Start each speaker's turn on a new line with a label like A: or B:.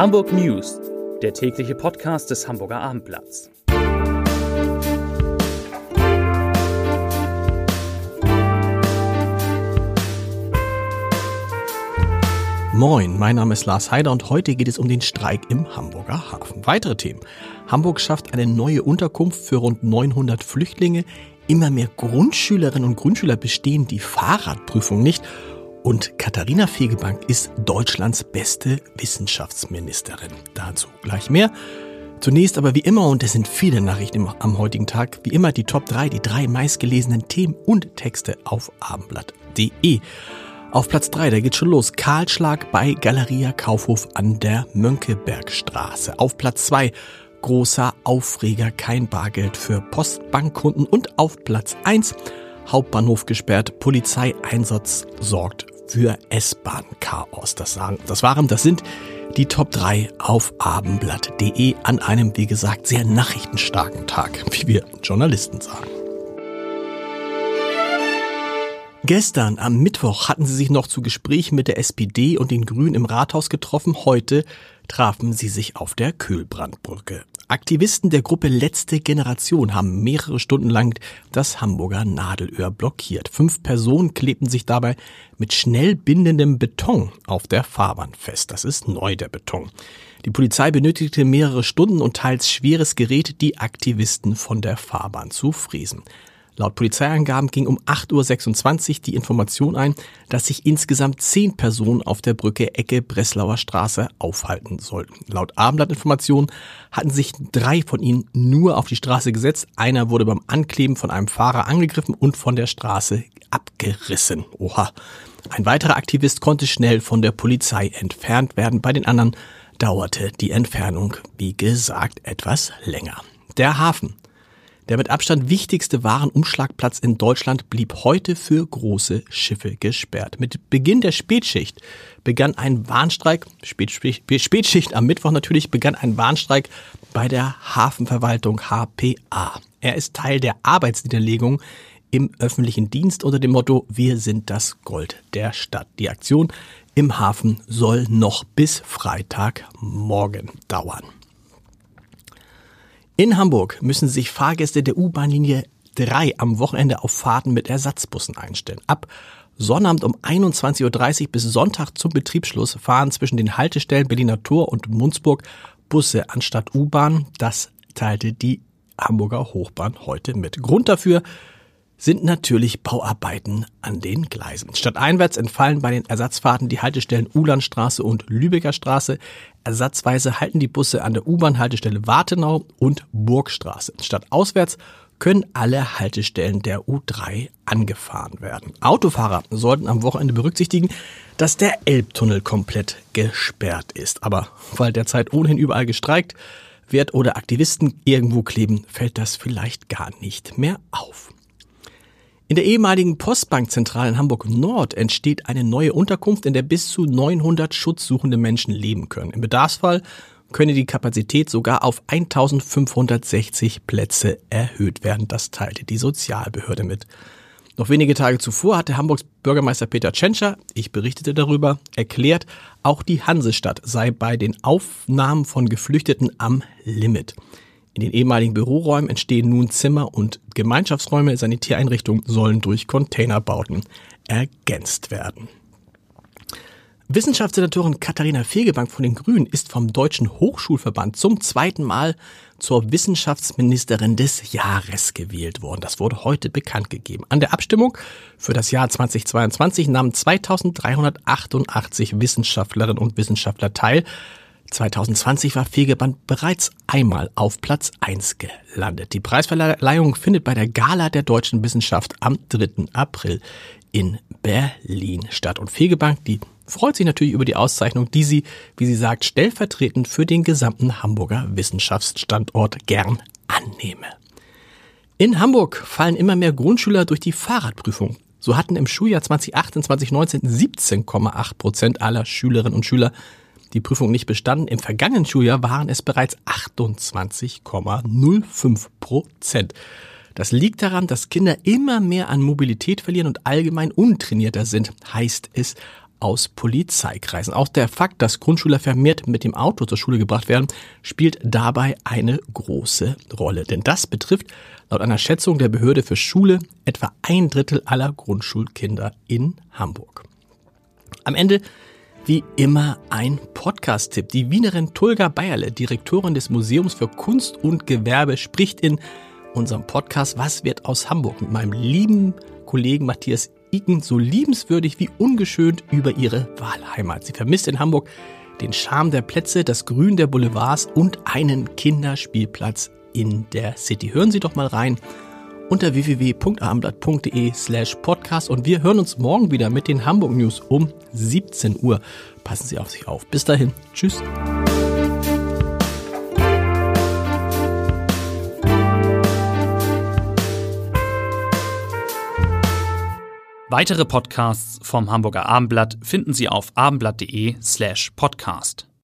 A: Hamburg News, der tägliche Podcast des Hamburger Abendblatts.
B: Moin, mein Name ist Lars Heider und heute geht es um den Streik im Hamburger Hafen. Weitere Themen. Hamburg schafft eine neue Unterkunft für rund 900 Flüchtlinge. Immer mehr Grundschülerinnen und Grundschüler bestehen die Fahrradprüfung nicht und Katharina Fegebank ist Deutschlands beste Wissenschaftsministerin. Dazu gleich mehr. Zunächst aber wie immer, und es sind viele Nachrichten am heutigen Tag, wie immer die Top 3, die drei meistgelesenen Themen und Texte auf abendblatt.de. Auf Platz 3, da geht schon los. Kahlschlag bei Galeria Kaufhof an der Mönckebergstraße. Auf Platz 2, großer Aufreger, kein Bargeld für Postbankkunden. Und auf Platz 1, Hauptbahnhof gesperrt, Polizeieinsatz sorgt für S-Bahn-Chaos. Das, das waren, das sind die Top 3 auf abendblatt.de an einem, wie gesagt, sehr nachrichtenstarken Tag, wie wir Journalisten sagen. Gestern am Mittwoch hatten sie sich noch zu Gesprächen mit der SPD und den Grünen im Rathaus getroffen. Heute trafen sie sich auf der Kühlbrandbrücke. Aktivisten der Gruppe Letzte Generation haben mehrere Stunden lang das Hamburger Nadelöhr blockiert. Fünf Personen klebten sich dabei mit schnell bindendem Beton auf der Fahrbahn fest. Das ist neu, der Beton. Die Polizei benötigte mehrere Stunden und teils schweres Gerät, die Aktivisten von der Fahrbahn zu friesen. Laut Polizeiangaben ging um 8.26 Uhr die Information ein, dass sich insgesamt zehn Personen auf der Brücke Ecke Breslauer Straße aufhalten sollten. Laut Abendblattinformationen hatten sich drei von ihnen nur auf die Straße gesetzt. Einer wurde beim Ankleben von einem Fahrer angegriffen und von der Straße abgerissen. Oha. Ein weiterer Aktivist konnte schnell von der Polizei entfernt werden. Bei den anderen dauerte die Entfernung, wie gesagt, etwas länger. Der Hafen der mit Abstand wichtigste Warenumschlagplatz in Deutschland blieb heute für große Schiffe gesperrt. Mit Beginn der Spätschicht begann ein Warnstreik, Spätschicht am Mittwoch natürlich, begann ein Warnstreik bei der Hafenverwaltung HPA. Er ist Teil der Arbeitsniederlegung im öffentlichen Dienst unter dem Motto Wir sind das Gold der Stadt. Die Aktion im Hafen soll noch bis Freitagmorgen dauern. In Hamburg müssen sich Fahrgäste der U-Bahn-Linie 3 am Wochenende auf Fahrten mit Ersatzbussen einstellen. Ab Sonnabend um 21.30 Uhr bis Sonntag zum Betriebsschluss fahren zwischen den Haltestellen Berliner Tor und Munzburg Busse anstatt U-Bahn. Das teilte die Hamburger Hochbahn heute mit. Grund dafür sind natürlich Bauarbeiten an den Gleisen. Statt einwärts entfallen bei den Ersatzfahrten die Haltestellen Ulandstraße und Lübecker Straße. Ersatzweise halten die Busse an der U-Bahn-Haltestelle Wartenau und Burgstraße. Statt auswärts können alle Haltestellen der U3 angefahren werden. Autofahrer sollten am Wochenende berücksichtigen, dass der Elbtunnel komplett gesperrt ist. Aber weil derzeit ohnehin überall gestreikt wird oder Aktivisten irgendwo kleben, fällt das vielleicht gar nicht mehr auf. In der ehemaligen Postbankzentrale in Hamburg Nord entsteht eine neue Unterkunft, in der bis zu 900 schutzsuchende Menschen leben können. Im Bedarfsfall könne die Kapazität sogar auf 1560 Plätze erhöht werden. Das teilte die Sozialbehörde mit. Noch wenige Tage zuvor hatte Hamburgs Bürgermeister Peter Tschentscher, ich berichtete darüber, erklärt, auch die Hansestadt sei bei den Aufnahmen von Geflüchteten am Limit. In den ehemaligen Büroräumen entstehen nun Zimmer und Gemeinschaftsräume. Sanitäreinrichtungen sollen durch Containerbauten ergänzt werden. Wissenschaftssenatorin Katharina Fegebank von den Grünen ist vom Deutschen Hochschulverband zum zweiten Mal zur Wissenschaftsministerin des Jahres gewählt worden. Das wurde heute bekannt gegeben. An der Abstimmung für das Jahr 2022 nahmen 2388 Wissenschaftlerinnen und Wissenschaftler teil. 2020 war Fegeband bereits einmal auf Platz 1 gelandet. Die Preisverleihung findet bei der Gala der deutschen Wissenschaft am 3. April in Berlin statt. Und Fegebank, die freut sich natürlich über die Auszeichnung, die sie, wie sie sagt, stellvertretend für den gesamten Hamburger Wissenschaftsstandort gern annehme. In Hamburg fallen immer mehr Grundschüler durch die Fahrradprüfung. So hatten im Schuljahr 2018, 2019 17,8 Prozent aller Schülerinnen und Schüler die Prüfung nicht bestanden. Im vergangenen Schuljahr waren es bereits 28,05 Prozent. Das liegt daran, dass Kinder immer mehr an Mobilität verlieren und allgemein untrainierter sind, heißt es aus Polizeikreisen. Auch der Fakt, dass Grundschüler vermehrt mit dem Auto zur Schule gebracht werden, spielt dabei eine große Rolle. Denn das betrifft laut einer Schätzung der Behörde für Schule etwa ein Drittel aller Grundschulkinder in Hamburg. Am Ende wie immer ein Podcast-Tipp. Die Wienerin Tulga Bayerle, Direktorin des Museums für Kunst und Gewerbe, spricht in unserem Podcast Was wird aus Hamburg mit meinem lieben Kollegen Matthias Iken so liebenswürdig wie ungeschönt über ihre Wahlheimat. Sie vermisst in Hamburg den Charme der Plätze, das Grün der Boulevards und einen Kinderspielplatz in der City. Hören Sie doch mal rein unter www.abendblatt.de slash podcast und wir hören uns morgen wieder mit den Hamburg News um 17 Uhr. Passen Sie auf sich auf. Bis dahin. Tschüss.
A: Weitere Podcasts vom Hamburger Abendblatt finden Sie auf abendblatt.de slash podcast.